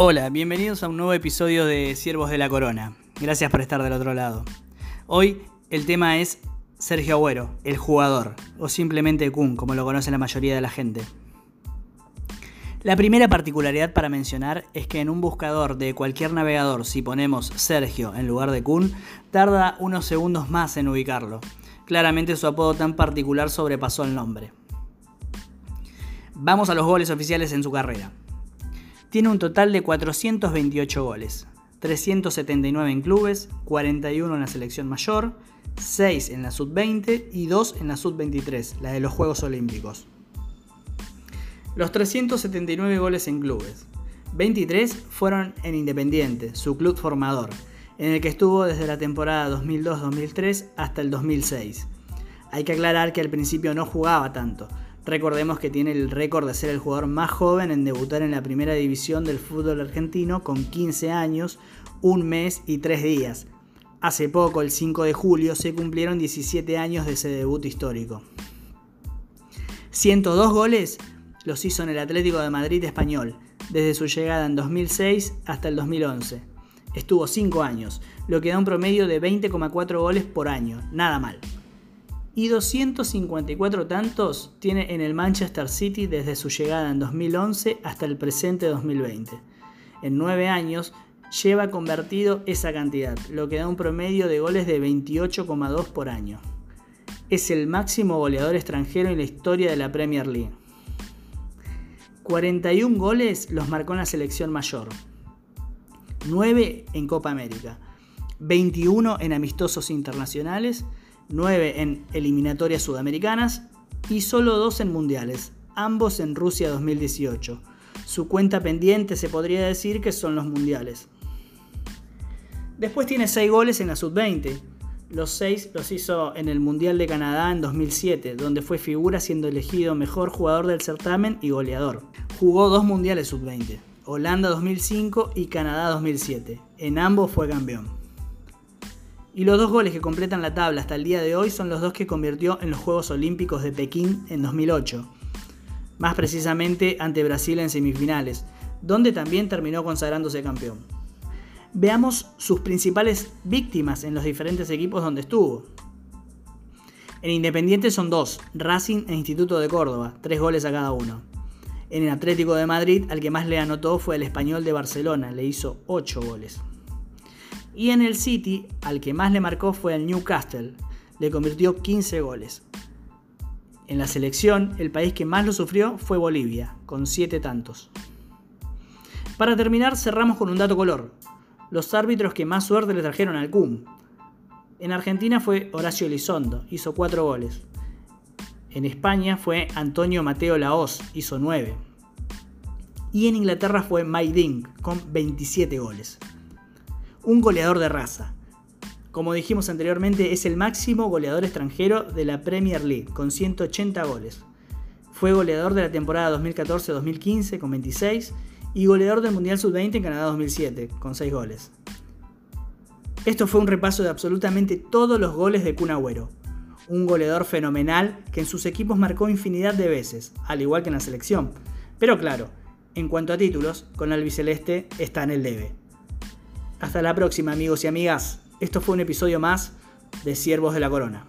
Hola, bienvenidos a un nuevo episodio de Siervos de la Corona. Gracias por estar del otro lado. Hoy el tema es Sergio Agüero, el jugador, o simplemente Kun, como lo conoce la mayoría de la gente. La primera particularidad para mencionar es que en un buscador de cualquier navegador, si ponemos Sergio en lugar de Kun, tarda unos segundos más en ubicarlo. Claramente su apodo tan particular sobrepasó el nombre. Vamos a los goles oficiales en su carrera. Tiene un total de 428 goles, 379 en clubes, 41 en la selección mayor, 6 en la sub-20 y 2 en la sub-23, la de los Juegos Olímpicos. Los 379 goles en clubes. 23 fueron en Independiente, su club formador, en el que estuvo desde la temporada 2002-2003 hasta el 2006. Hay que aclarar que al principio no jugaba tanto, Recordemos que tiene el récord de ser el jugador más joven en debutar en la primera división del fútbol argentino con 15 años, un mes y 3 días. Hace poco, el 5 de julio, se cumplieron 17 años de ese debut histórico. 102 goles los hizo en el Atlético de Madrid español, desde su llegada en 2006 hasta el 2011. Estuvo 5 años, lo que da un promedio de 20,4 goles por año, nada mal y 254 tantos tiene en el Manchester City desde su llegada en 2011 hasta el presente 2020. En 9 años lleva convertido esa cantidad, lo que da un promedio de goles de 28,2 por año. Es el máximo goleador extranjero en la historia de la Premier League. 41 goles los marcó en la selección mayor, 9 en Copa América, 21 en amistosos internacionales 9 en eliminatorias sudamericanas y solo 2 en mundiales, ambos en Rusia 2018. Su cuenta pendiente se podría decir que son los mundiales. Después tiene 6 goles en la sub-20. Los 6 los hizo en el Mundial de Canadá en 2007, donde fue figura siendo elegido mejor jugador del certamen y goleador. Jugó dos mundiales sub-20, Holanda 2005 y Canadá 2007. En ambos fue campeón. Y los dos goles que completan la tabla hasta el día de hoy son los dos que convirtió en los Juegos Olímpicos de Pekín en 2008. Más precisamente ante Brasil en semifinales, donde también terminó consagrándose campeón. Veamos sus principales víctimas en los diferentes equipos donde estuvo. En Independiente son dos, Racing e Instituto de Córdoba, tres goles a cada uno. En el Atlético de Madrid, al que más le anotó fue el español de Barcelona, le hizo ocho goles. Y en el City, al que más le marcó fue el Newcastle, le convirtió 15 goles. En la selección, el país que más lo sufrió fue Bolivia, con 7 tantos. Para terminar, cerramos con un dato color. Los árbitros que más suerte le trajeron al CUM. En Argentina fue Horacio Elizondo, hizo 4 goles. En España fue Antonio Mateo Laos, hizo 9. Y en Inglaterra fue Mike con 27 goles un goleador de raza. Como dijimos anteriormente, es el máximo goleador extranjero de la Premier League, con 180 goles. Fue goleador de la temporada 2014-2015 con 26 y goleador del Mundial Sub-20 en Canadá 2007 con 6 goles. Esto fue un repaso de absolutamente todos los goles de Kun Agüero, un goleador fenomenal que en sus equipos marcó infinidad de veces, al igual que en la selección. Pero claro, en cuanto a títulos, con albiceleste está en el debe. Hasta la próxima amigos y amigas. Esto fue un episodio más de Siervos de la Corona.